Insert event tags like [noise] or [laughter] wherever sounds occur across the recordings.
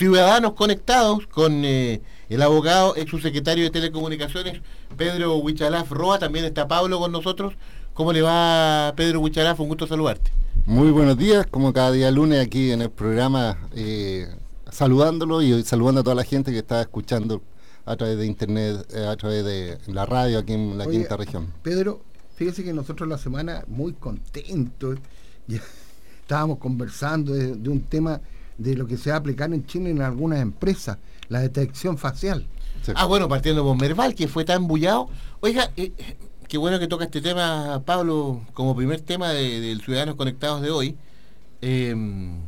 ciudadanos conectados con eh, el abogado, ex subsecretario de Telecomunicaciones, Pedro Huichalaf Roa, también está Pablo con nosotros. ¿Cómo le va Pedro Huichalaf? Un gusto saludarte. Muy buenos días, como cada día lunes aquí en el programa, eh, saludándolo y saludando a toda la gente que está escuchando a través de internet, eh, a través de la radio aquí en la quinta región. Pedro, fíjese que nosotros la semana muy contentos. Ya [laughs] estábamos conversando de, un tema de lo que se va a aplicar en Chile en algunas empresas, la detección facial. Ah, bueno, partiendo por Merval, que fue tan bullado. Oiga, eh, qué bueno que toca este tema, Pablo, como primer tema del Ciudadanos Conectados de hoy. Em,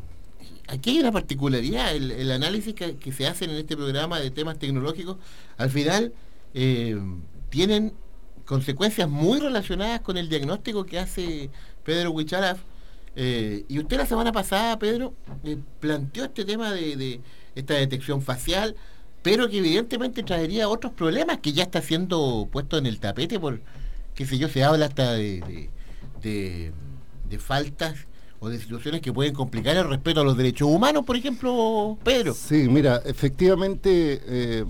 aquí hay una particularidad, el, análisis que, se hacen en este programa de temas tecnológicos, al final em, tienen consecuencias muy relacionadas con el diagnóstico que hace Pedro Huichalaf eh, y usted la semana pasada, Pedro, eh, planteó este tema de, esta detección facial, pero que evidentemente traería otros problemas que ya está siendo puesto en el tapete por, qué sé yo, se habla hasta de, de, faltas o de situaciones que pueden complicar el respeto a los derechos humanos, por ejemplo, Pedro. Sí, mira, efectivamente... Eh,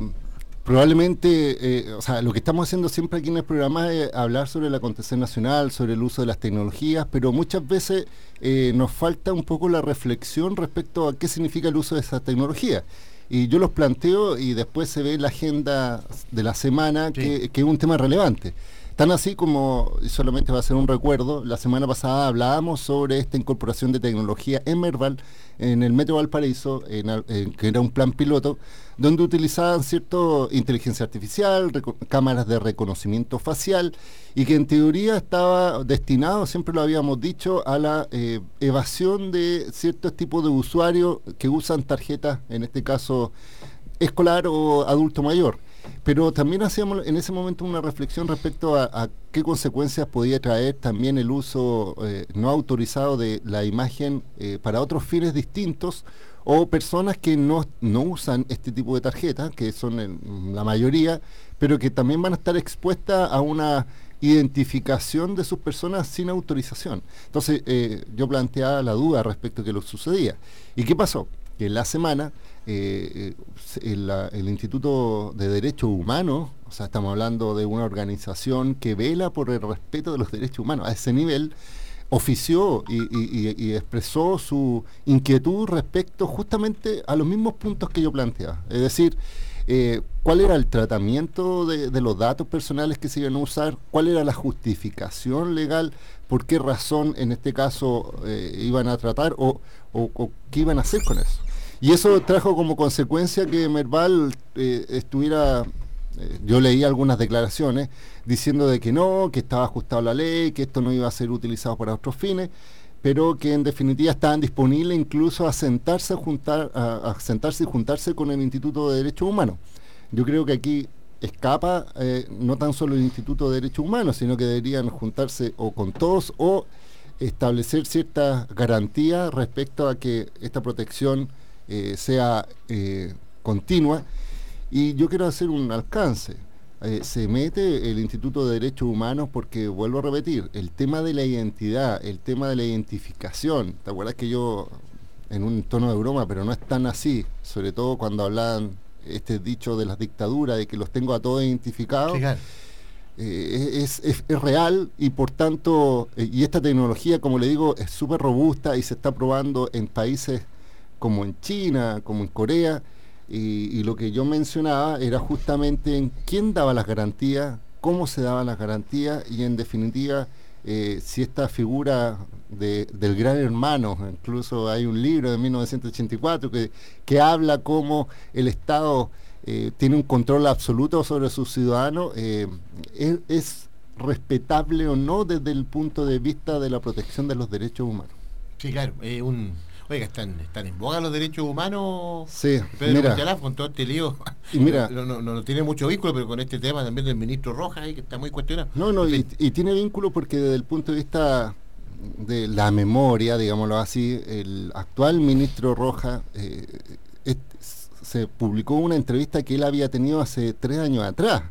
Probablemente, eh, o sea, lo que estamos haciendo siempre aquí en el programa es hablar sobre el acontecer nacional, sobre el uso de las tecnologías, pero muchas veces eh, nos falta un poco la reflexión respecto a qué significa el uso de esas tecnologías. Y yo los planteo y después se ve la agenda de la semana que, que es un tema relevante. Tan así como, solamente va a ser un recuerdo, la semana pasada hablábamos sobre esta incorporación de tecnología en Merval, en el Metro Valparaíso, que era un plan piloto, donde utilizaban cierto inteligencia artificial, cámaras de reconocimiento facial, y que en teoría estaba destinado, siempre lo habíamos dicho, a la eh, evasión de ciertos tipos de usuarios que usan tarjetas, en este caso escolar o adulto mayor. Pero también hacíamos en ese momento una reflexión respecto a, qué consecuencias podía traer también el uso eh, no autorizado de la imagen eh, para otros fines distintos o personas que no, usan este tipo de tarjetas, que son la mayoría, pero que también van a estar expuestas a una identificación de sus personas sin autorización. Entonces eh, yo planteaba la duda respecto a qué lo sucedía. ¿Y qué pasó? Que en la semana eh, eh, el, Instituto de Derechos Humanos, o sea, estamos hablando de una organización que vela por el respeto de los derechos humanos, a ese nivel ofició y, expresó su inquietud respecto justamente a los mismos puntos que yo planteaba. Es decir, eh, cuál era el tratamiento de, los datos personales que se iban a usar, cuál era la justificación legal, por qué razón en este caso iban a tratar o qué iban a hacer con eso. Y eso trajo como consecuencia que Merval eh, estuviera, eh, yo leí algunas declaraciones diciendo de que no, que estaba ajustado la ley, que esto no iba a ser utilizado para otros fines, pero que en definitiva estaban disponibles incluso a sentarse, a, juntar, a, sentarse y juntarse con el Instituto de Derechos Humanos. Yo creo que aquí escapa eh, no tan solo el Instituto de Derechos Humanos, sino que deberían juntarse o con todos o establecer ciertas garantías respecto a que esta protección eh, sea eh, continua. Y yo quiero hacer un alcance. Eh, se mete el Instituto de Derechos Humanos porque, vuelvo a repetir, el tema de la identidad, el tema de la identificación, ¿te acuerdas que yo, en un tono de broma, pero no es tan así, sobre todo cuando hablan este dicho de las dictaduras, de que los tengo a todos identificados? es, es, real y por tanto, y esta tecnología, como le digo, es súper robusta y se está probando en países como en China, como en Corea, y, lo que yo mencionaba era justamente en quién daba las garantías, cómo se daban las garantías y en definitiva eh, si esta figura del gran hermano, incluso hay un libro de 1984 que, que habla cómo el Estado eh, tiene un control absoluto sobre sus ciudadanos, eh, es respetable o no desde el punto de vista de la protección de los derechos humanos. Sí, claro, un Oiga, están, están en boga los derechos humanos. Sí, Pedro mira. Cuchalaf, con todo este lío. Y mira- [laughs] no, no, no, no tiene mucho vínculo, pero con este tema también del ministro Rojas, ahí, que está muy cuestionado. No, no, y, tiene vínculo porque desde el punto de vista de la memoria, digámoslo así, el actual ministro Roja eh, se publicó una entrevista que él había tenido hace tres años atrás.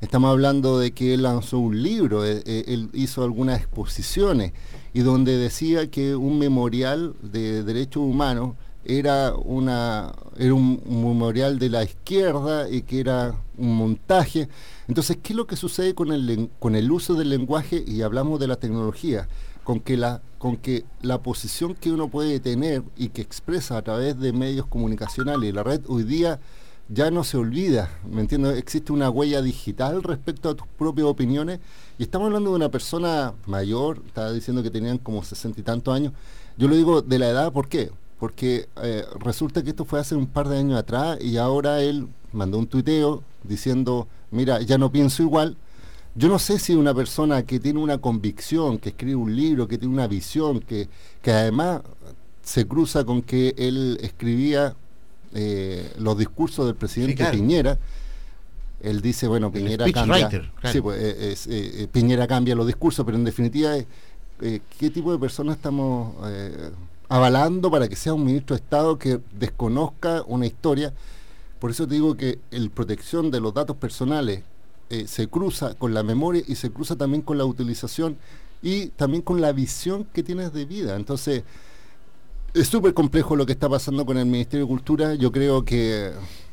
Estamos hablando de que él lanzó un libro, eh, eh, él hizo algunas exposiciones y donde decía que un memorial de derechos humanos era una era un, memorial de la izquierda y que era un montaje. Entonces, ¿qué es lo que sucede con el con el uso del lenguaje y hablamos de la tecnología? Con que la con que la posición que uno puede tener y que expresa a través de medios comunicacionales y la red hoy día ya no se olvida, ¿me entiendes? Existe una huella digital respecto a tus propias opiniones y estamos hablando de una persona mayor, estaba diciendo que tenían como sesenta y tantos años. Yo lo digo de la edad, ¿por qué? Porque eh, resulta que esto fue hace un par de años atrás y ahora él mandó un tuiteo diciendo, mira, ya no pienso igual. Yo no sé si una persona que tiene una convicción, que escribe un libro, que tiene una visión, que, que además se cruza con que él escribía eh, los discursos del presidente claro. Piñera, él dice, bueno, Piñera cambia, claro. sí, pues, eh, eh, eh, Piñera cambia los discursos, pero en definitiva, ¿qué tipo de personas estamos avalando para que sea un ministro de Estado que desconozca una historia? Por eso te digo que el protección de los datos personales se cruza con la memoria y se cruza también con la utilización y también con la visión que tienes de vida. Entonces, es súper complejo lo que está pasando con el Ministerio de Cultura. Yo creo que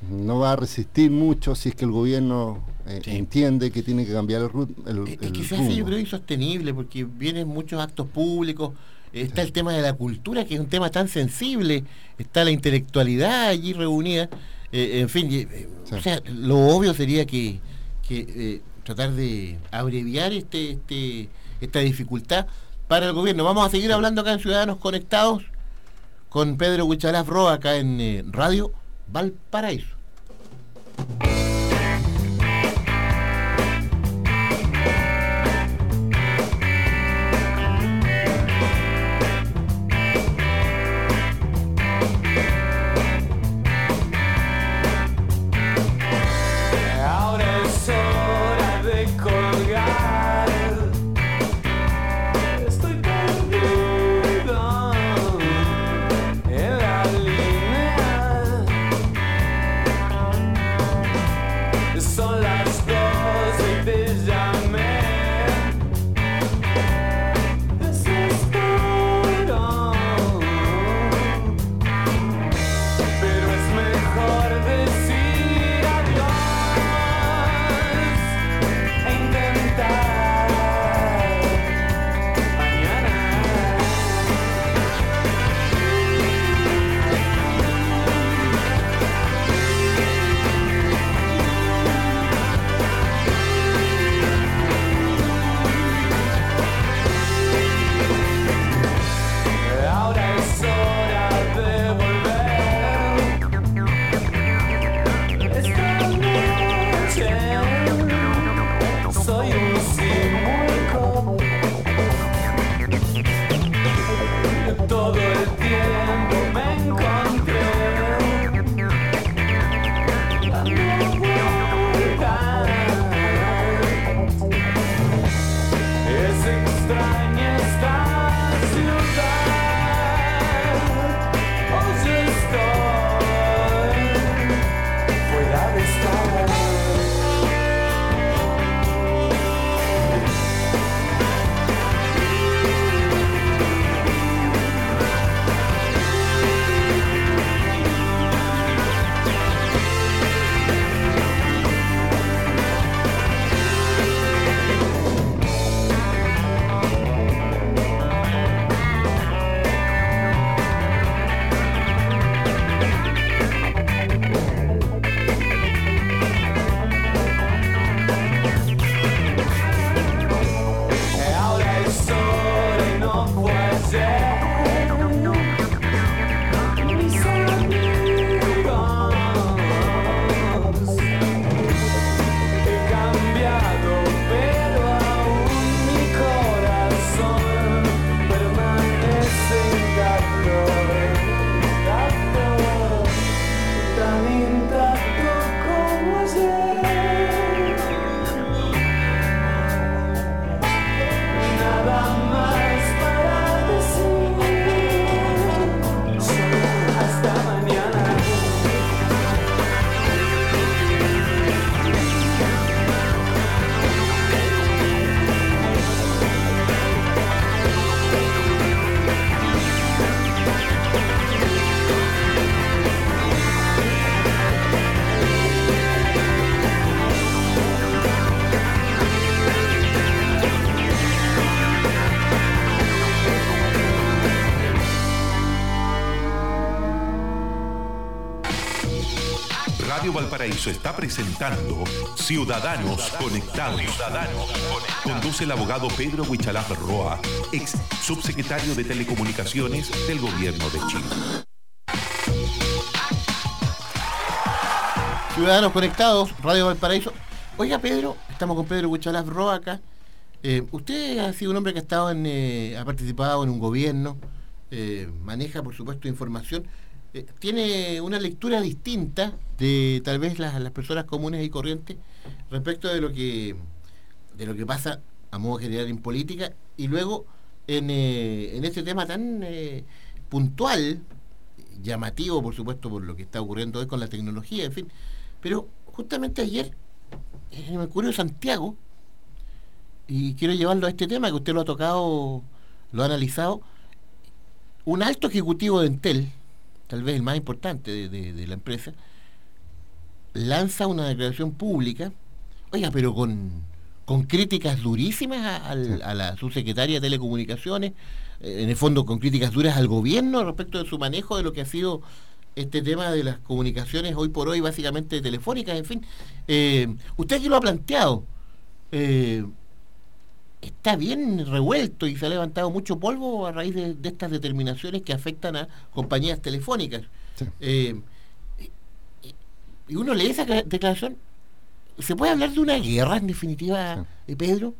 no va a resistir mucho si es que el gobierno eh, Sí. entiende que tiene que cambiar el, ru- el, Es el que se hace, yo creo, insostenible, porque vienen muchos actos públicos, está el tema de la cultura, que es un tema tan sensible, está la intelectualidad allí reunida, eh, en fin, eh, Sí. o sea, lo obvio sería que, que, tratar de abreviar este, este, esta dificultad para el gobierno. Vamos a seguir hablando acá en Ciudadanos Conectados con Pedro Huichalaf Roa, acá en eh, Radio Valparaíso. Está presentando Ciudadanos Conectados. Conduce el abogado Pedro Huichalaf Roa, ex subsecretario de Telecomunicaciones del Gobierno de Chile. Ciudadanos conectados, Radio Valparaíso. Oiga, Pedro, estamos con Pedro Huichalaf Roa acá. Eh, usted ha sido un hombre que ha estado en, eh, ha participado en un gobierno, eh, maneja, por supuesto, información. Eh, tiene una lectura distinta de tal vez las, las personas comunes y corrientes respecto de lo que de lo que pasa a modo general en política y luego en, eh, en este tema tan eh, puntual, llamativo por supuesto por lo que está ocurriendo hoy con la tecnología, en fin. Pero justamente ayer en el Mercurio de Santiago, y quiero llevarlo a este tema que usted lo ha tocado, lo ha analizado, un alto ejecutivo de Entel, tal vez el más importante de, de- de la empresa, lanza una declaración pública, oiga, pero con, con críticas durísimas a, al- a la subsecretaria de Telecomunicaciones, eh, en el fondo con críticas duras al gobierno respecto de su manejo de lo que ha sido este tema de las comunicaciones hoy por hoy, básicamente telefónicas, en fin. Eh, usted aquí lo ha planteado. Eh, está bien revuelto y se ha levantado mucho polvo a raíz de, de estas determinaciones que afectan a compañías telefónicas. Sí. Eh, y- uno lee esa cla- declaración. ¿Se puede hablar de una guerra en definitiva, eh, Pedro?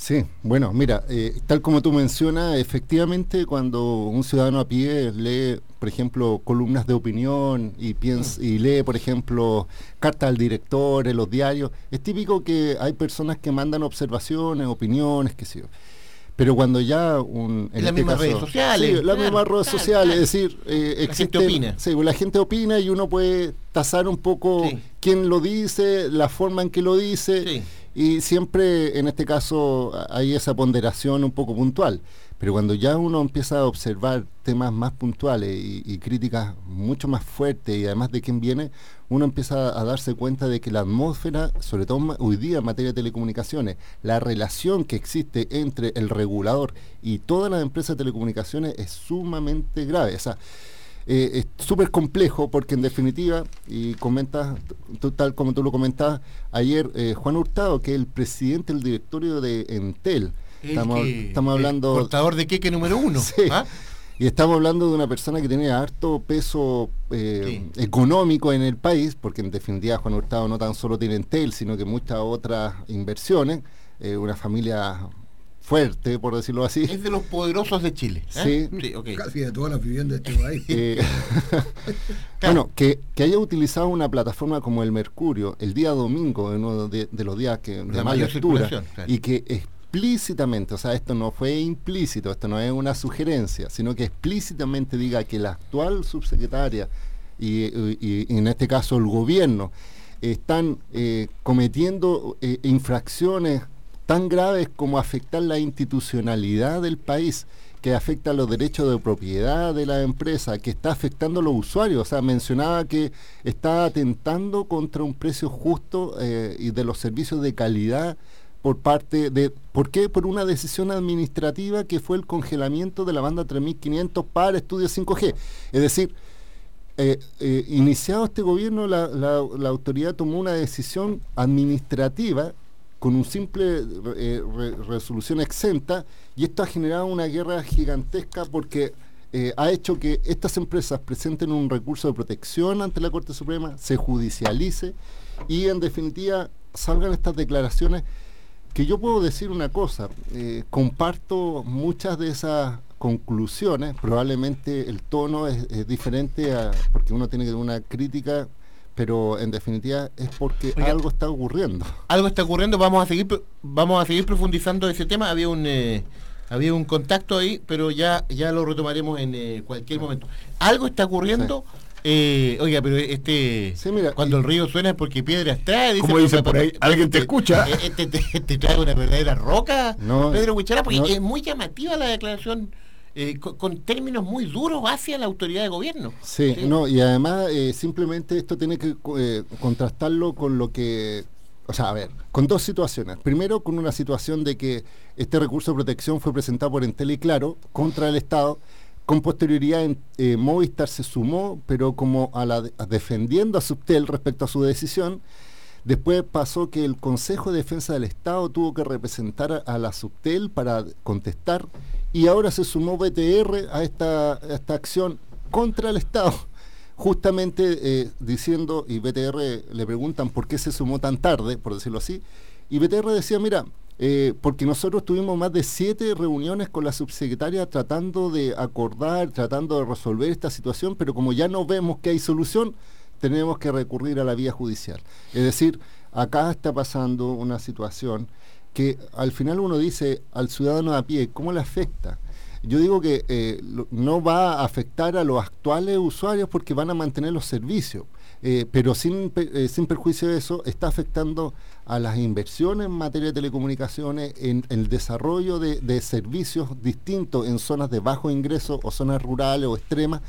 Sí, bueno, mira, eh, tal como tú mencionas, efectivamente cuando un ciudadano a pie lee, por ejemplo, columnas de opinión y piensa, y lee, por ejemplo, cartas al director en los diarios, es típico que hay personas que mandan observaciones, opiniones, qué sé yo. Pero cuando ya un... En las mismas redes sociales, Sí, las claro, mismas redes claro, sociales, claro. es decir, eh, La gente existen- opina. Sí, pues la gente opina y uno puede tasar un poco Sí. quién lo dice, la forma en que lo dice. Sí. Y siempre en este caso hay esa ponderación un poco puntual. Pero cuando ya uno empieza a observar temas más puntuales y, críticas mucho más fuertes y además de quién viene, uno empieza a darse cuenta de que la atmósfera, sobre todo hoy día en materia de telecomunicaciones, la relación que existe entre el regulador y todas las empresas de telecomunicaciones es sumamente grave. O sea, eh, es súper complejo porque en definitiva, y comentas, tú- tal como tú lo comentabas ayer, eh, Juan Hurtado, que es el presidente del directorio de Entel, El estamos, que- estamos el hablando... Portador de queque número uno. [laughs] Sí. ¿ah? Y estamos hablando de una persona que tiene harto peso eh, económico en el país, porque en definitiva Juan Hurtado no tan solo tiene Entel, sino que muchas otras inversiones, eh, una familia fuerte, por decirlo así. Es de los poderosos de Chile. ¿eh? Sí. [laughs] Casi de todas las viviendas de este país. Eh, [laughs] bueno, que, que haya utilizado una plataforma como el Mercurio el día domingo, en uno de, de los días que, de La más lectura, claro. y que explícitamente, o sea, esto no fue implícito, esto no es una sugerencia, sino que explícitamente diga que la actual subsecretaria y, y- y en este caso el gobierno están eh, cometiendo eh, infracciones tan graves como afectar la institucionalidad del país, que afecta los derechos de propiedad de la empresa, que está afectando a los usuarios. O sea, mencionaba que está atentando contra un precio justo eh, y de los servicios de calidad por parte de... ¿Por qué? Por una decisión administrativa que fue el congelamiento de la banda 3500 para estudios 5G. Es decir, eh, eh, iniciado este gobierno, la, autoridad tomó una decisión administrativa con un simple eh, re- resolución exenta y esto ha generado una guerra gigantesca porque eh, ha hecho que estas empresas presenten un recurso de protección ante la Corte Suprema, se judicialice y en definitiva salgan estas declaraciones. Que yo puedo decir una cosa, eh, comparto muchas de esas conclusiones, probablemente el tono es, diferente a- porque uno tiene que una crítica, pero en definitiva es porque Oiga. algo está ocurriendo. algo está ocurriendo, vamos a seguir vamos a seguir profundizando ese tema. Había un eh, había un contacto ahí, pero ya ya lo retomaremos en eh, cualquier momento. Algo está ocurriendo. eh, oiga, pero este Sí, mira, cuando y- el río suena es porque piedras trae, dice, Como dicen por ahí, ¿alguien te este- escucha? Este, te- [laughs] te trae una verdadera roca, No, Pedro Huichara, porque no. es muy llamativa la declaración eh, con, con términos muy duros hacia la autoridad de gobierno. Sí, no, y además eh, simplemente esto tiene que eh, contrastarlo con lo que, o sea, a ver, con dos situaciones. Primero, con una situación de que este recurso de protección fue presentado por Entel y Claro contra el Estado Con posterioridad, en, Movistar se sumó, pero como a la, a defendiendo a Subtel respecto a su decisión. Después pasó que el Consejo de Defensa del Estado tuvo que representar a, a la Subtel para contestar y ahora se sumó BTR a esta, esta acción contra el Estado, justamente eh, diciendo, y BTR le preguntan por qué se sumó tan tarde, por decirlo así, y BTR decía, mira, eh, porque nosotros tuvimos más de siete reuniones con la subsecretaria tratando de acordar, tratando de resolver esta situación, pero como ya no vemos que hay solución, tenemos que recurrir a la vía judicial. Es decir, acá está pasando una situación que al final uno dice al ciudadano a pie, ¿cómo le afecta? Yo digo que eh, no va a afectar a los actuales usuarios porque van a mantener los servicios, eh, pero sin, eh, sin perjuicio de eso está afectando a las inversiones en materia de telecomunicaciones, en, en el desarrollo de, de servicios distintos en zonas de bajo ingreso o zonas rurales o extremas,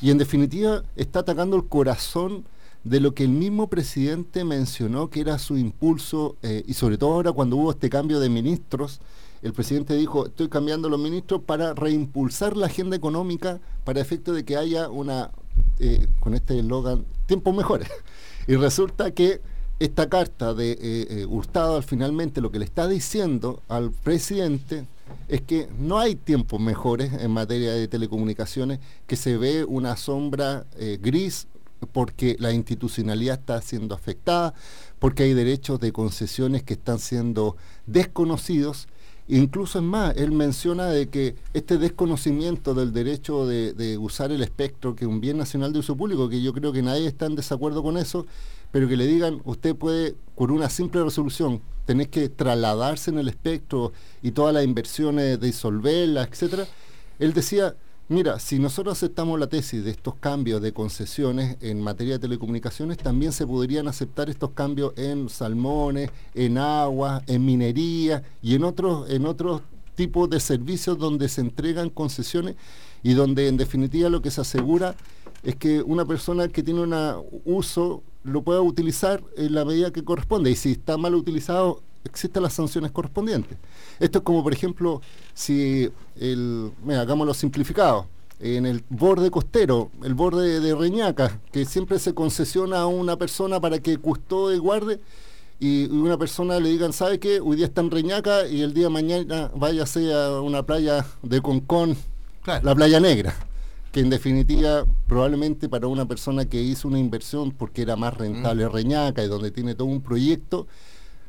y en definitiva está atacando el corazón de lo que el mismo presidente mencionó que era su impulso, eh, y sobre todo ahora cuando hubo este cambio de ministros, el presidente dijo, estoy cambiando los ministros para reimpulsar la agenda económica para efecto de que haya una, eh, con este eslogan, tiempos mejores. [laughs] Y resulta que esta carta de eh, eh, finalmente lo que le está diciendo al presidente es que no hay tiempos mejores en materia de telecomunicaciones, que se ve una sombra gris porque la institucionalidad está siendo afectada, porque hay derechos de concesiones que están siendo desconocidos. Incluso es más, él menciona de que este desconocimiento del derecho de, usar el espectro, que es un bien nacional de uso público, que yo creo que nadie está en desacuerdo con eso, pero que le digan, usted puede, con una simple resolución, tenés que trasladarse en el espectro y todas las inversiones, disolverlas, etcétera. Él decía, mira, si nosotros aceptamos la tesis de estos cambios de concesiones en materia de telecomunicaciones, también se podrían aceptar estos cambios en salmones, en agua, en minería y en otros, en otros tipos de servicios donde se entregan concesiones y donde en definitiva lo que se asegura es que una persona que tiene un uso lo pueda utilizar en la medida que corresponde. Y si está mal utilizado existen las sanciones correspondientes. Esto es como por ejemplo si el, mira, hagámoslo simplificado, en el borde costero, el borde de Reñaca, que siempre se concesiona a una persona para que custode y guarde, y una persona le digan, ¿sabe qué? Hoy día está en Reñaca y el día de mañana váyase a una playa de Concón, Claro. la playa negra, que en definitiva probablemente para una persona que hizo una inversión porque era más rentable Reñaca y donde tiene todo un proyecto,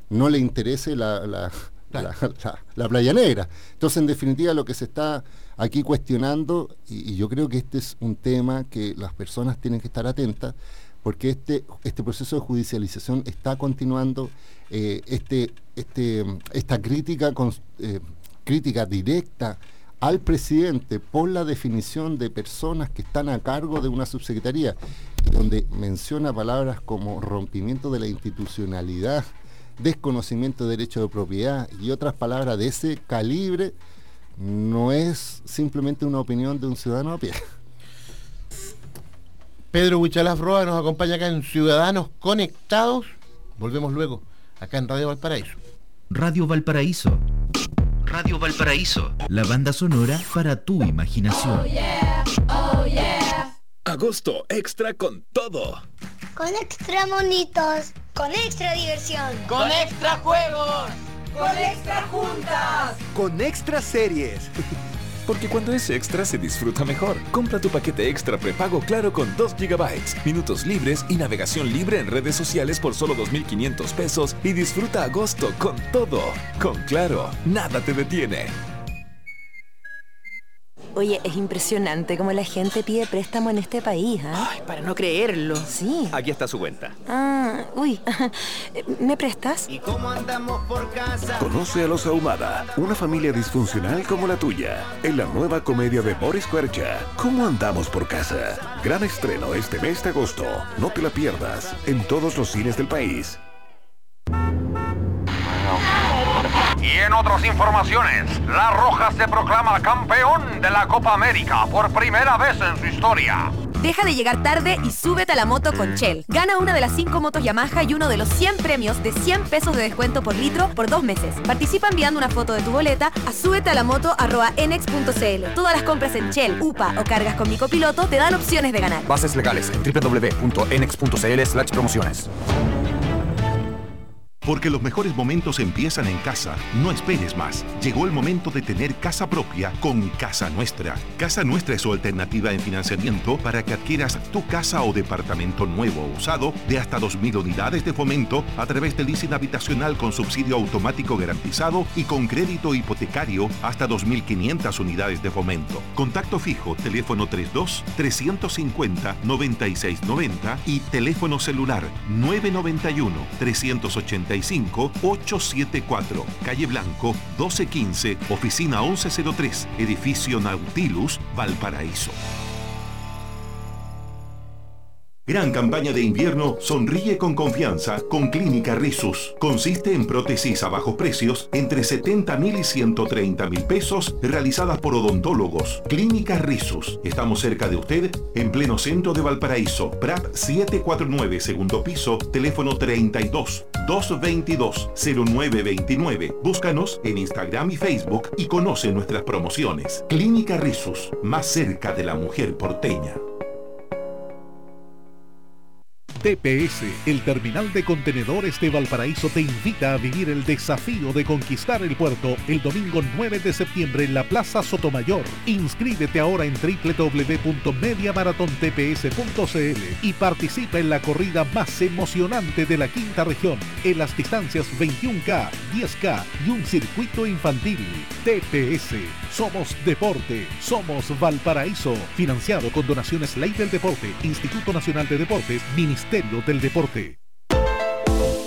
no le interese la, la- Claro. la- [laughs] la- la playa negra. Entonces, en definitiva, lo que se está aquí cuestionando, y, y yo creo que este es un tema que las personas tienen que estar atentas, porque este, este proceso de judicialización está continuando, eh, este, este, esta crítica, eh, crítica directa al presidente por la definición de personas que están a cargo de una subsecretaría, donde menciona palabras como rompimiento de la institucionalidad, desconocimiento de derecho de propiedad y otras palabras de ese calibre, no es simplemente una opinión de un ciudadano a pie. Pedro Huichalaf Roa nos acompaña acá en Ciudadanos Conectados. Volvemos luego, acá en Radio Valparaíso. Radio Valparaíso. Radio Valparaíso. La banda sonora para tu imaginación. Agosto extra con todo. Con extra monitos. Con extra diversión. Con extra juegos. Con extra juntas. con extra series. [laughs] Porque cuando es extra se disfruta mejor. Compra tu paquete extra prepago claro con 2 GB, minutos libres y navegación libre en redes sociales por solo 2.500 pesos y disfruta agosto con todo. Con claro, nada te detiene. Oye, es impresionante cómo la gente pide préstamo en este país, ¿ah? Ay, para no creerlo. Sí. Aquí está su cuenta. Ah, uy. [laughs] ¿Me prestas? ¿Y cómo andamos por casa? Conoce a los Ahumada, una familia disfuncional como la tuya, en la nueva comedia de Boris Cuercha, ¿Cómo andamos por casa? Gran estreno este mes de agosto. No te la pierdas en todos los cines del país. Y en otras informaciones, La Roja se proclama campeón de la Copa América por primera vez en su historia. Deja de llegar tarde y súbete a la moto con Shell. Gana una de las 5 motos Yamaha y uno de los 100 premios de 100 pesos de descuento por litro por dos meses. Participa enviando una foto de tu boleta a súbete a la moto enex.cl. Todas las compras en Shell, UPA o cargas con mi copiloto te dan opciones de ganar. Bases legales en www.enex.cl promociones. Porque los mejores momentos empiezan en casa. No esperes más. Llegó el momento de tener casa propia con Casa Nuestra. Casa Nuestra es su alternativa en financiamiento para que adquieras tu casa o departamento nuevo o usado de hasta 2.000 unidades de fomento a través del leasing habitacional con subsidio automático garantizado y con crédito hipotecario hasta 2.500 unidades de fomento. Contacto fijo, teléfono 32 350 9690 y teléfono celular 991 380 874, calle Blanco 1215, oficina 1103, edificio Nautilus, Valparaíso. Gran campaña de invierno Sonríe con confianza con Clínica Risus. Consiste en prótesis a bajos precios entre 70 mil y 130 mil pesos realizadas por odontólogos. Clínica Risus. Estamos cerca de usted en pleno centro de Valparaíso. Prat 749, segundo piso, teléfono 32 222 0929. Búscanos en Instagram y Facebook y conoce nuestras promociones. Clínica Risus, más cerca de la mujer porteña. TPS, el terminal de contenedores de Valparaíso, te invita a vivir el desafío de conquistar el puerto el domingo 9 de septiembre en la Plaza Sotomayor. Inscríbete ahora en www.mediamaratontps.cl y participa en la corrida más emocionante de la quinta región, en las distancias 21K, 10K y un circuito infantil. TPS, somos deporte, somos Valparaíso, financiado con donaciones Ley del Deporte, Instituto Nacional de Deportes, Ministerio del Deporte.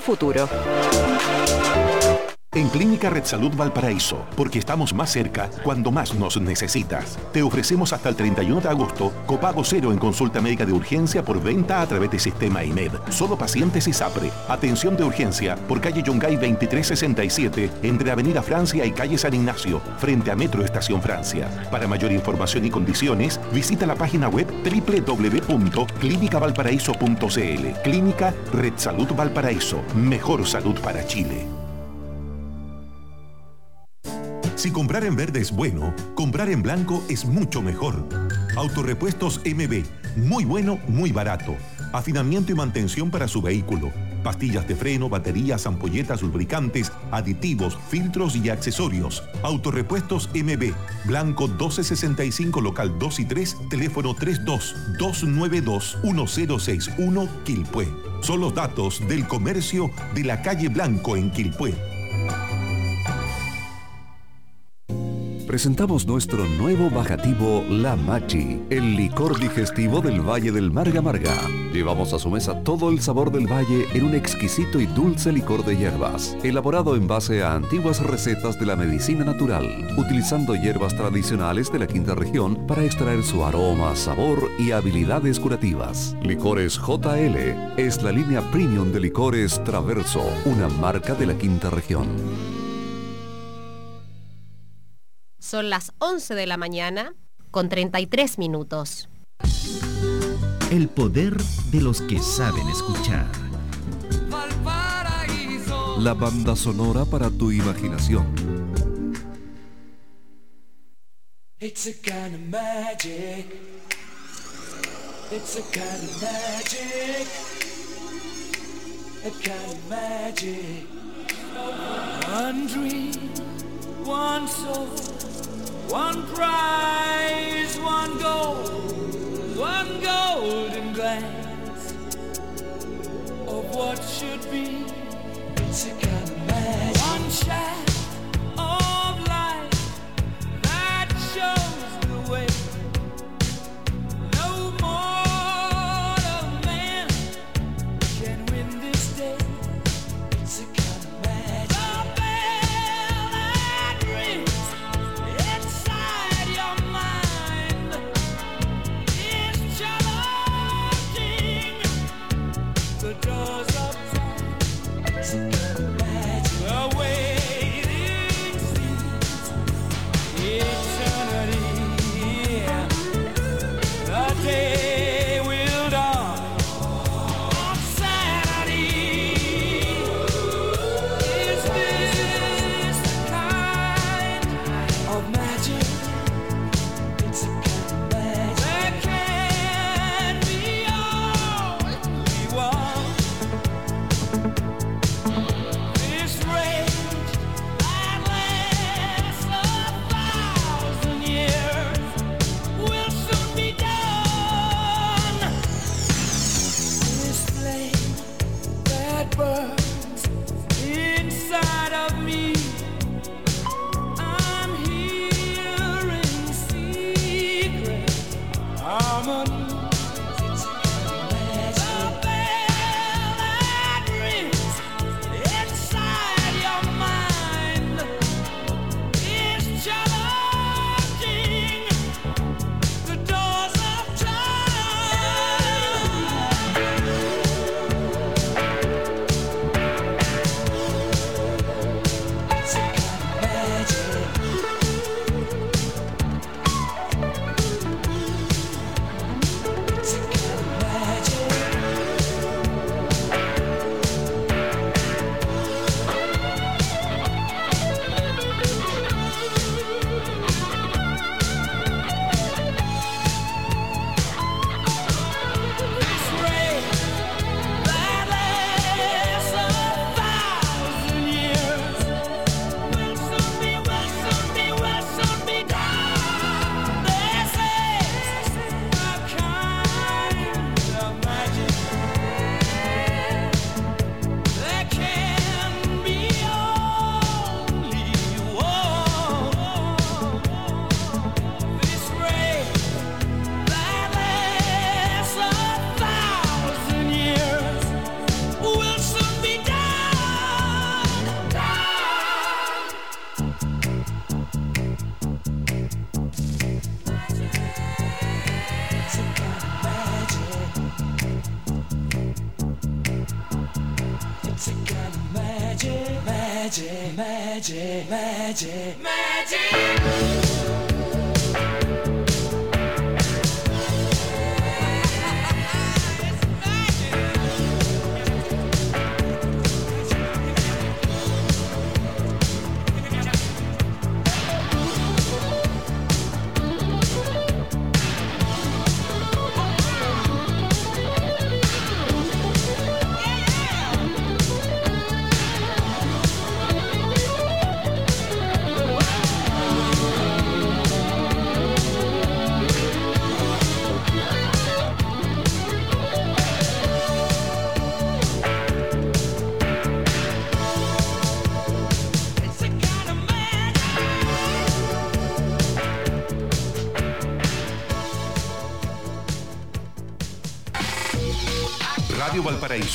futuro. En Clínica Red Salud Valparaíso, porque estamos más cerca cuando más nos necesitas. Te ofrecemos hasta el 31 de agosto copago cero en consulta médica de urgencia por venta a través del sistema IMED. Solo pacientes y SAPRE. Atención de urgencia por calle Yungay 2367 entre Avenida Francia y calle San Ignacio, frente a Metro Estación Francia. Para mayor información y condiciones, visita la página web www.clínicavalparaíso.cl. Clínica Red Salud Valparaíso. Mejor salud para Chile. Si comprar en verde es bueno, comprar en blanco es mucho mejor. Autorepuestos MB, muy bueno, muy barato. Afinamiento y mantención para su vehículo. Pastillas de freno, baterías, ampolletas, lubricantes, aditivos, filtros y accesorios. Autorepuestos MB, Blanco 1265, local 2 y 3, teléfono 32 292 1061, Quilpué. Son los datos del comercio de la calle Blanco en Quilpué. Presentamos nuestro nuevo bajativo La Machi, el licor digestivo del Valle del Marga Marga. Llevamos a su mesa todo el sabor del valle en un exquisito y dulce licor de hierbas, elaborado en base a antiguas recetas de la medicina natural, utilizando hierbas tradicionales de la quinta región para extraer su aroma, sabor y habilidades curativas. Licores JL es la línea premium de licores Traverso, una marca de la quinta región. Son las 11 de la mañana con 33 minutos. El poder de los que saben escuchar. La banda sonora para tu imaginación. It's a kind of magic. It's a kind of magic. A kind of magic. One dream, one soul. One prize, one goal, one golden glance of what should be. Magic, magic, magic.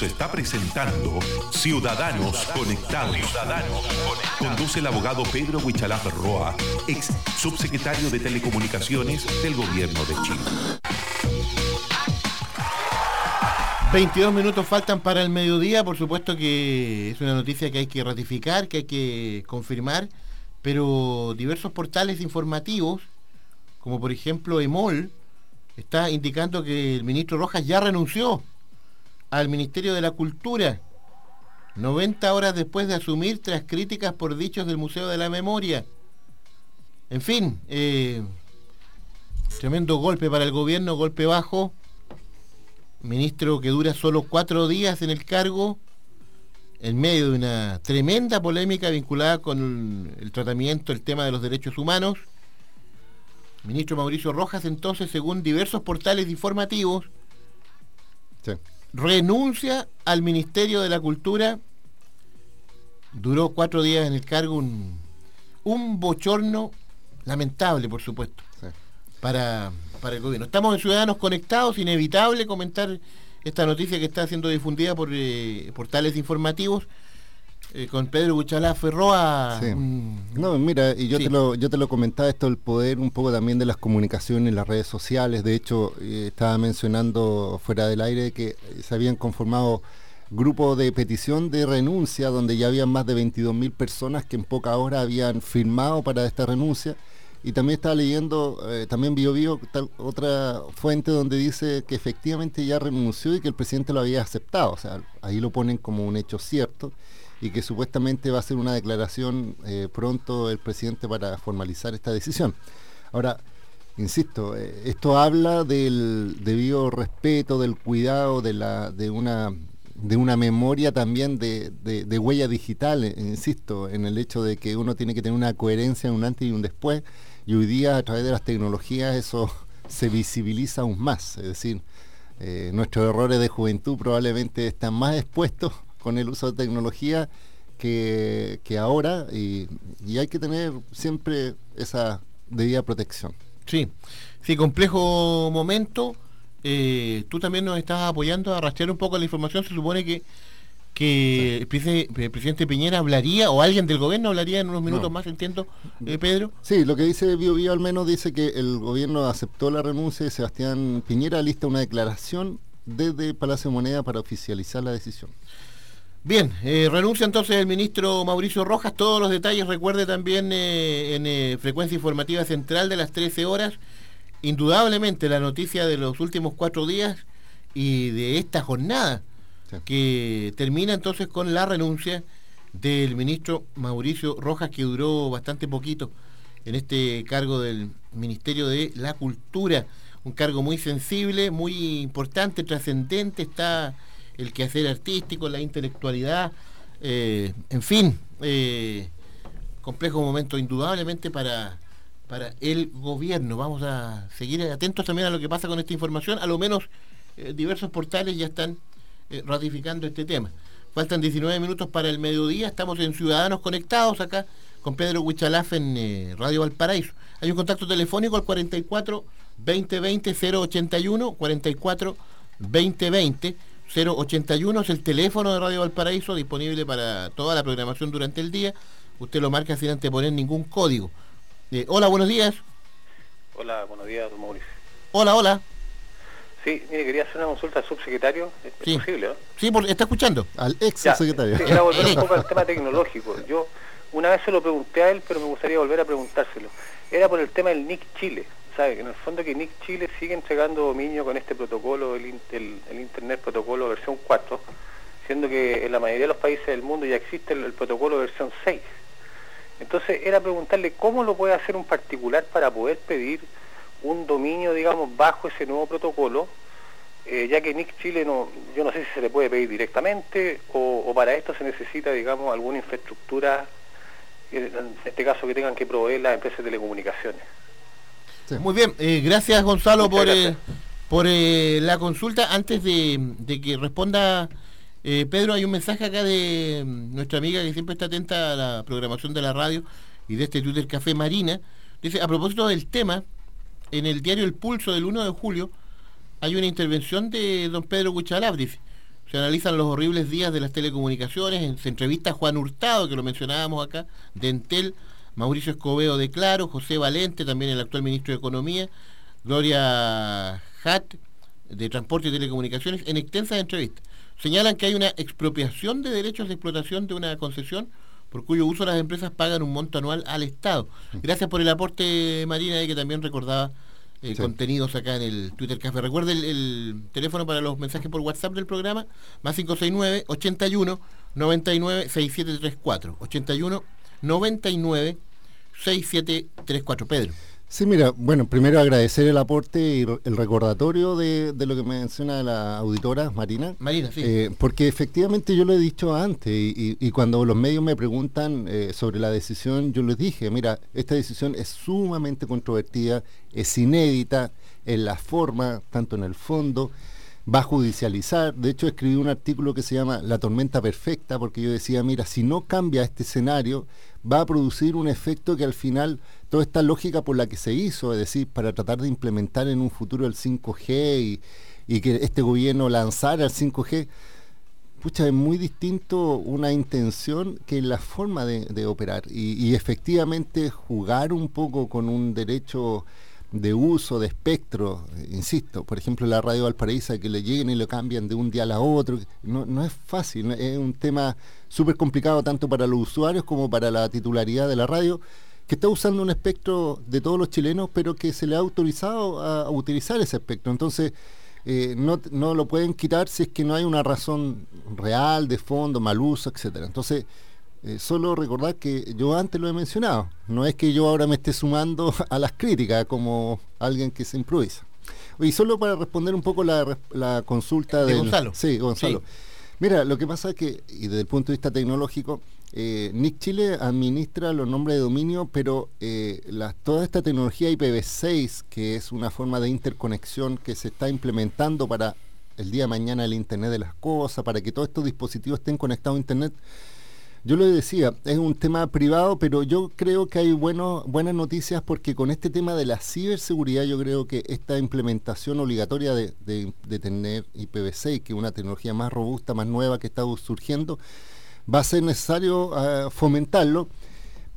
Está presentando Ciudadanos Conectados. Conduce el abogado Pedro Huichalaf Roa, ex subsecretario de Telecomunicaciones del Gobierno de Chile. 22 minutos faltan para el mediodía, por supuesto que es una noticia que hay que ratificar, que hay que confirmar, pero diversos portales informativos, como por ejemplo EMOL, está indicando que el ministro Rojas ya renunció al Ministerio de la Cultura, 90 horas después de asumir tras críticas por dichos del Museo de la Memoria. En fin, eh, tremendo golpe para el gobierno, golpe bajo. Ministro que dura solo cuatro días en el cargo, en medio de una tremenda polémica vinculada con el tratamiento, el tema de los derechos humanos. Ministro Mauricio Rojas, entonces, según diversos portales informativos. Renuncia al Ministerio de la Cultura. Duró cuatro días en el cargo, un, un bochorno lamentable, por supuesto, para, para el gobierno. Estamos en Ciudadanos Conectados, inevitable comentar esta noticia que está siendo difundida por eh, portales informativos. Eh, con Pedro Buchalá Ferroa. Sí. un- No, mira, y yo, Sí. te lo, yo te lo comentaba, esto del poder un poco también de las comunicaciones, las redes sociales. De hecho, eh, estaba mencionando fuera del aire que se habían conformado grupo de petición de renuncia donde ya habían más de 22.000 personas que en pocas horas habían firmado para esta renuncia. Y también estaba leyendo, eh, también Bio Bio, tal, otra fuente donde dice que efectivamente ya renunció y que el presidente lo había aceptado. O sea, ahí lo ponen como un hecho cierto y que supuestamente va a hacer una declaración eh, pronto el presidente para formalizar esta decisión. Ahora, insisto, eh, esto habla del debido respeto, del cuidado, de, la, de una de una memoria también de, de, huella digital, eh, insisto, en el hecho de que uno tiene que tener una coherencia en un antes y un después, y hoy día a través de las tecnologías eso [laughs] se visibiliza aún más, es decir, nuestros errores de juventud probablemente están más expuestos con el uso de tecnología que, que ahora, y, y hay que tener siempre esa debida protección. Sí, sí, complejo momento eh, tú también nos estás apoyando a rastrear un poco la información. Se supone que, que el, presidente Piñera hablaría, o alguien del gobierno hablaría en unos minutos más, entiendo, eh, Pedro. Sí, lo que dice Bio Bio al menos dice que el gobierno aceptó la renuncia de Sebastián Piñera, lista una declaración desde Palacio Moneda para oficializar la decisión. Bien, eh, renuncia entonces el ministro Mauricio Rojas. Todos los detalles recuerde también en frecuencia informativa central de las 13 horas. Indudablemente la noticia de los últimos cuatro días y de esta jornada, que termina entonces con la renuncia del ministro Mauricio Rojas, que duró bastante poquito en este cargo del Ministerio de la Cultura, un cargo muy sensible, muy importante, trascendente, está el quehacer artístico, la intelectualidad, eh, en fin, eh, complejo momento indudablemente para para el gobierno. Vamos a seguir atentos también a lo que pasa con esta información. A lo menos eh, diversos portales ya están ratificando este tema. Faltan 19 minutos para el mediodía. Estamos en Ciudadanos Conectados acá con Pedro Huichalaf en Radio Valparaíso. Hay un contacto telefónico al 44 2020 081 44 2020 081 es el teléfono de Radio Valparaíso disponible para toda la programación durante el día. Usted lo marca sin anteponer ningún código. Eh, hola, buenos días. Hola, buenos días, don Mauricio. Hola, hola. Sí, mire, quería hacer una consulta al subsecretario. ¿Es sí. posible, no? Sí, porque está escuchando. Al ex subsecretario. Sí, quería volver un [laughs] poco al tema tecnológico. Yo una vez se lo pregunté a él, pero me gustaría volver a preguntárselo. Era por el tema del NIC Chile. En el fondo que NIC Chile sigue entregando dominio con este protocolo, el, Internet Protocolo versión 4, siendo que en la mayoría de los países del mundo ya existe el, el protocolo versión 6. Entonces era preguntarle cómo lo puede hacer un particular para poder pedir un dominio, digamos, bajo ese nuevo protocolo, eh, ya que NIC Chile no, yo no sé si se le puede pedir directamente o, para esto se necesita, digamos, alguna infraestructura, en este caso que tengan que proveer las empresas de telecomunicaciones. Muy bien, eh, gracias Gonzalo por, eh, por la consulta. Antes de que responda eh, Pedro, hay un mensaje acá de mm, nuestra amiga que siempre está atenta a la programación de la radio y de este Twitter Café Marina. Dice, a propósito del tema, en el diario El Pulso del 1 de julio hay una intervención de don Pedro Cuchalab, dice. Se analizan los horribles días de las telecomunicaciones, se entrevista a Juan Hurtado, que lo mencionábamos acá, de Entel, Mauricio Escobedo de Claro, José Valente, también el actual ministro de Economía, Gloria Hatt, de Transporte y Telecomunicaciones, en extensas entrevistas señalan que hay una expropiación de derechos de explotación de una concesión por cuyo uso las empresas pagan un monto anual al Estado. Gracias por el aporte, Marina, y que también recordaba eh, contenidos acá en el Twitter Café. Recuerde el, teléfono para los mensajes por WhatsApp del programa, más 569 81 99 6734. 81 99 6734. Pedro. Sí, mira, bueno, primero agradecer el aporte y el recordatorio de, lo que menciona la auditora Marina. Marina, sí. Eh, porque efectivamente yo lo he dicho antes y, cuando los medios me preguntan eh, sobre la decisión, yo les dije, mira, esta decisión es sumamente controvertida, es inédita en la forma, tanto en el fondo, va a judicializar. De hecho, escribí un artículo que se llama La tormenta perfecta, porque yo decía, mira, si no cambia este escenario, va a producir un efecto que al final toda esta lógica por la que se hizo, es decir, para tratar de implementar en un futuro el 5G y, que este gobierno lanzara el 5G, pucha, es muy distinto una intención que la forma de, operar. Y, efectivamente jugar un poco con un derecho de uso, de espectro, insisto, por ejemplo la radio Valparaíso, que le lleguen y lo cambian de un día a otro, no, no es fácil, es un tema súper complicado tanto para los usuarios como para la titularidad de la radio, que está usando un espectro de todos los chilenos, pero que se le ha autorizado a, a utilizar ese espectro. Entonces, eh, no, no lo pueden quitar si es que no hay una razón real, de fondo, mal uso, etcétera. Entonces, eh, solo recordar que yo antes lo he mencionado, no es que yo ahora me esté sumando [laughs] a las críticas como alguien que se improvisa. Y solo para responder un poco la, la consulta de del- Gonzalo. Sí, Gonzalo. Sí. Mira, lo que pasa es que, y desde el punto de vista tecnológico, eh, Nick Chile administra los nombres de dominio, pero eh, la- toda esta tecnología IPv6, que es una forma de interconexión que se está implementando para el día de mañana el Internet de las Cosas, para que todos estos dispositivos estén conectados a Internet, yo lo decía, es un tema privado, pero yo creo que hay bueno, buenas noticias porque con este tema de la ciberseguridad yo creo que esta implementación obligatoria de, de- tener IPv6, que es una tecnología más robusta, más nueva que está surgiendo, va a ser necesario ah, fomentarlo.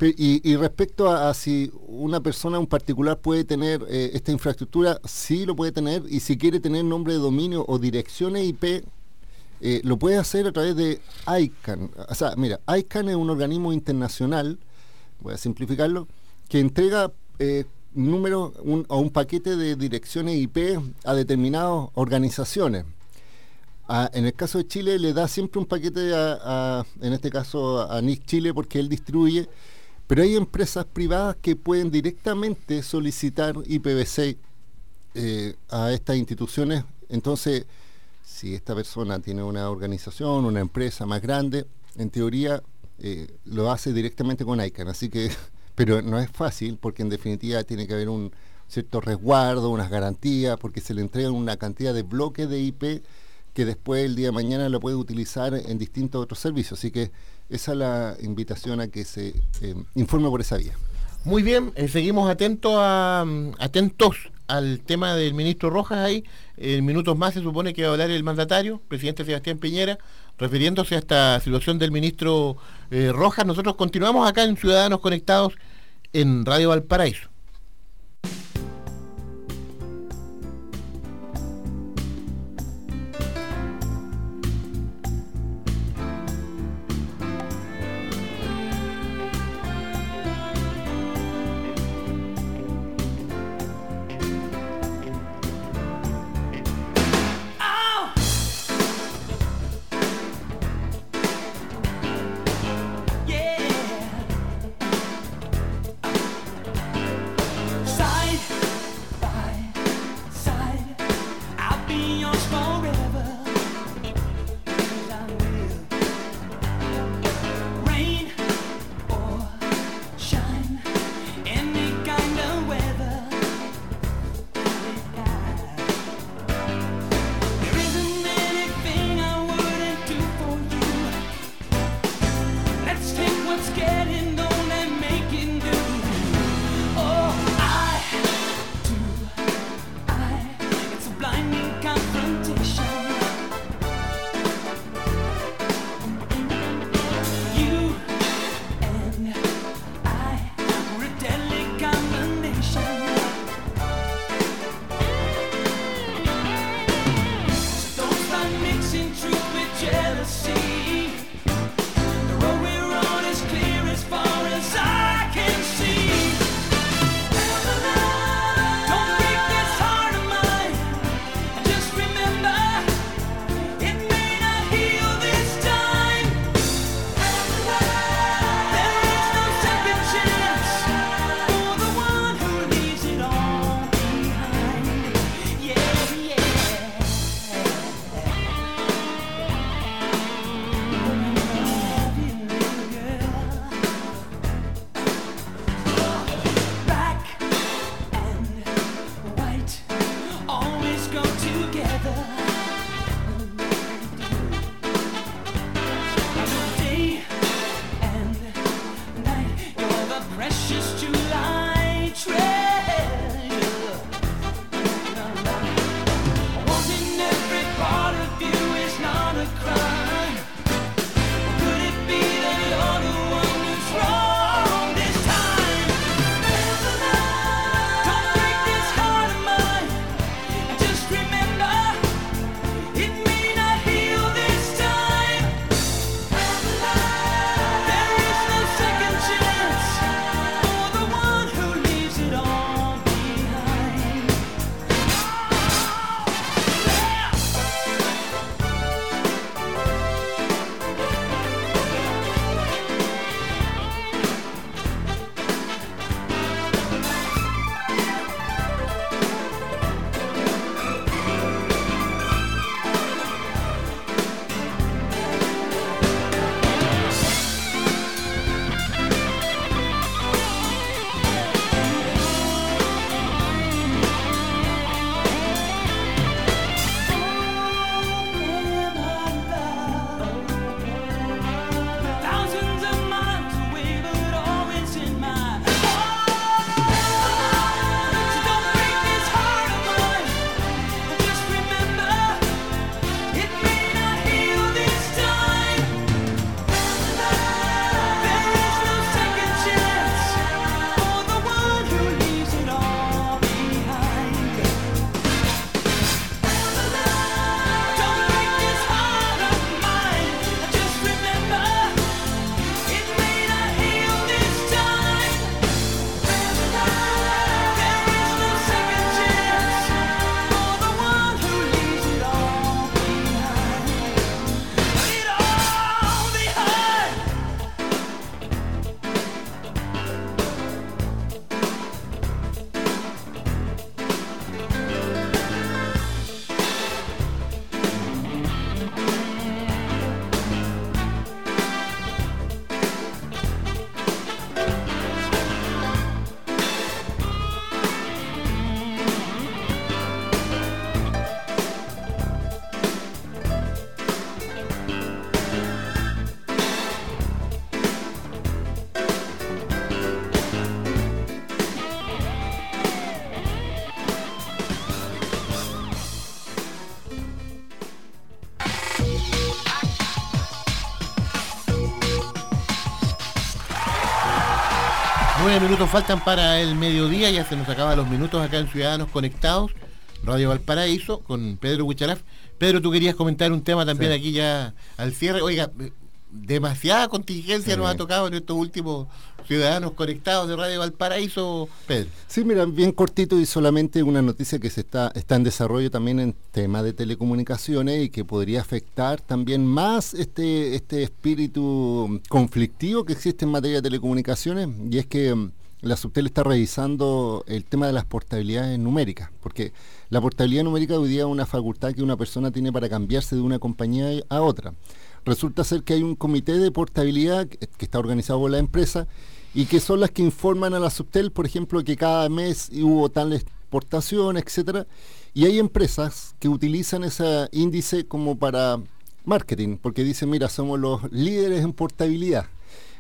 Y, y respecto a, si una persona en particular puede tener eh, esta infraestructura, sí lo puede tener, y si quiere tener nombre de dominio o direcciones IP, eh, lo puede hacer a través de ICANN. O sea, mira, ICANN es un organismo internacional, voy a simplificarlo, que entrega eh, números un- o un paquete de direcciones IP a determinadas organizaciones. A- en el caso de Chile le da siempre un paquete a, a- en este caso a NIC Chile porque él distribuye, pero hay empresas privadas que pueden directamente solicitar IPv6 eh, a estas instituciones. Entonces, si esta persona tiene una organización, una empresa más grande, en teoría eh, lo hace directamente con ICANN. Así que, [laughs] pero no es fácil porque en definitiva tiene que haber un cierto resguardo, unas garantías, porque se le entregan una cantidad de bloques de IP que después el día de mañana lo puede utilizar en distintos otros servicios. Así que esa es la invitación a que se eh, informe por esa vía. Muy bien, eh, seguimos atentos a, mm, atentos al tema del ministro Rojas ahí. En minutos más se supone que va a hablar el mandatario, presidente Sebastián Piñera, refiriéndose a esta situación del ministro eh, Rojas. Nosotros continuamos acá en Ciudadanos Conectados en Radio Valparaíso. Minutos faltan para el mediodía, ya se nos acaban los minutos acá en Ciudadanos Conectados, Radio Valparaíso, con Pedro Huichalaf. Pedro, tú querías comentar un tema también Sí. aquí ya al cierre. Oiga, demasiada contingencia Sí. nos ha tocado en estos últimos Ciudadanos Conectados de Radio Valparaíso, Pedro. Sí, mira, bien cortito y solamente una noticia que se está, está en desarrollo también en tema de telecomunicaciones y que podría afectar también más este, este espíritu conflictivo que existe en materia de telecomunicaciones y es que mm, la Subtel está revisando el tema de las portabilidades numéricas, porque la portabilidad numérica hoy día es una facultad que una persona tiene para cambiarse de una compañía a otra. Resulta ser que hay un comité de portabilidad que está organizado por la empresa y que son las que informan a la Subtel, por ejemplo, que cada mes hubo tal exportación, etcétera, y hay empresas que utilizan ese índice como para marketing, porque dicen, mira, somos los líderes en portabilidad.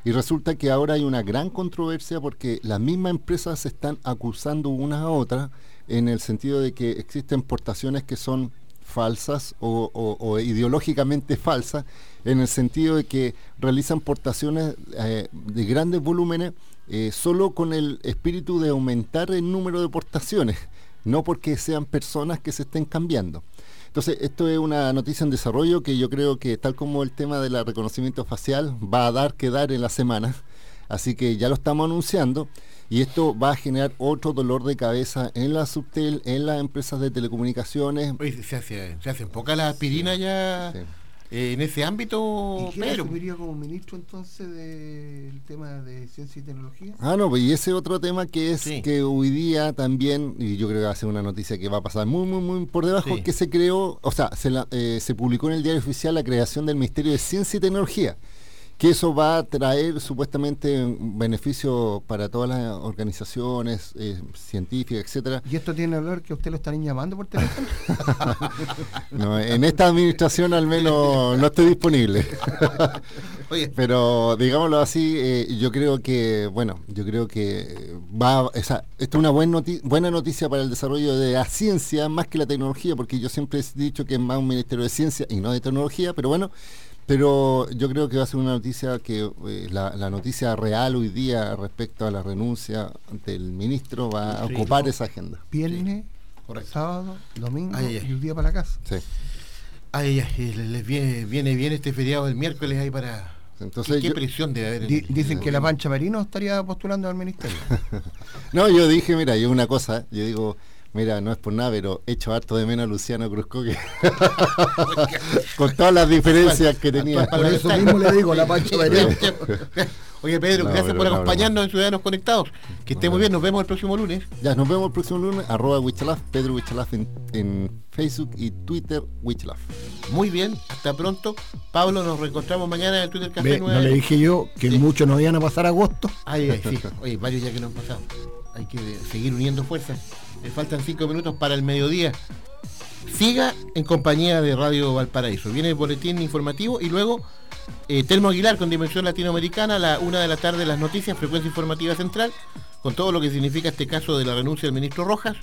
Y resulta que ahora hay una gran controversia porque las mismas empresas se están acusando unas a otras en el sentido de que existen portaciones que son falsas o, ideológicamente [laughs] falsas, en el sentido de que realizan portaciones eh, de grandes volúmenes eh, solo con el espíritu de aumentar el número de portaciones, no porque sean personas que se estén cambiando. Entonces, esto es una noticia en desarrollo que yo creo que tal como el tema del reconocimiento facial va a dar que dar en la semana, así que ya lo estamos anunciando y esto va a generar otro dolor de cabeza en la Subtel, en las empresas de telecomunicaciones. Oye, se hace, se hacen pocas las aspirinas ya eh, en ese ámbito, ¿Y quién Pedro. asumiría como ministro entonces del tema de ciencia y tecnología? Ah, no, pues y ese otro tema que es que hoy día también, y yo creo que va a ser una noticia que va a pasar muy, muy, muy por debajo, Sí. que se creó, o sea, se, la- eh, se publicó en el diario oficial la creación del Ministerio de Ciencia y Tecnología, que eso va a traer supuestamente un beneficio para todas las organizaciones eh, científicas, etcétera. ¿Y esto tiene ver que usted lo están llamando por teléfono? [laughs] No, en esta administración al menos no estoy disponible. [laughs] Pero digámoslo así, eh, yo creo que, bueno, yo creo que va, o sea, esto es una buen noti- buena noticia para el desarrollo de la ciencia más que la tecnología, porque yo siempre he dicho que es más un ministerio de ciencia y no de tecnología, pero bueno, pero yo creo que va a ser una noticia que eh, la, la noticia real hoy día respecto a la renuncia del ministro va a Sí. ocupar esa agenda. Viernes, sábado, domingo Ay, ay, ay. y un día para la casa. Sí. Ay, ay, ay, les, viene, viene bien este feriado del miércoles ahí para... Entonces ¿Qué, presión debe haber? en Di- el- dicen en que el la gobierno? Pancha Merino estaría postulando al ministerio. [laughs] No, yo dije, mira, yo una cosa, yo digo, mira, no es por nada, pero echo harto de menos a Luciano Cruzco que [laughs] con todas las diferencias que tenía. Por eso mismo le digo, la Pancha Merino. [laughs] Oye, Pedro, No, gracias pero por no, acompañarnos en Ciudadanos Conectados. Que esté muy bien, nos vemos el próximo lunes. Ya, nos vemos el próximo lunes, arroba Wichalaf, Pedro Wichalaf en, en Facebook y Twitter, Wichalaf. Muy bien, hasta pronto. Pablo, nos reencontramos mañana en el Twitter Café Ve, ¿No 9. le dije yo que muchos no iban a pasar agosto? Ay, ay, sí. Oye, varios ya que no han pasado. Hay que seguir uniendo fuerzas. Le faltan cinco minutos para el mediodía. Siga en compañía de Radio Valparaíso. Viene el boletín informativo y luego eh, Telmo Aguilar con Dimensión Latinoamericana a la una de la tarde las noticias, frecuencia informativa central, con todo lo que significa este caso de la renuncia del ministro Rojas.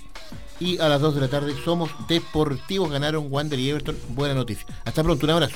Y a las 2 de la tarde somos deportivos, ganaron Wander y Everton. Buena noticia. Hasta pronto, un abrazo.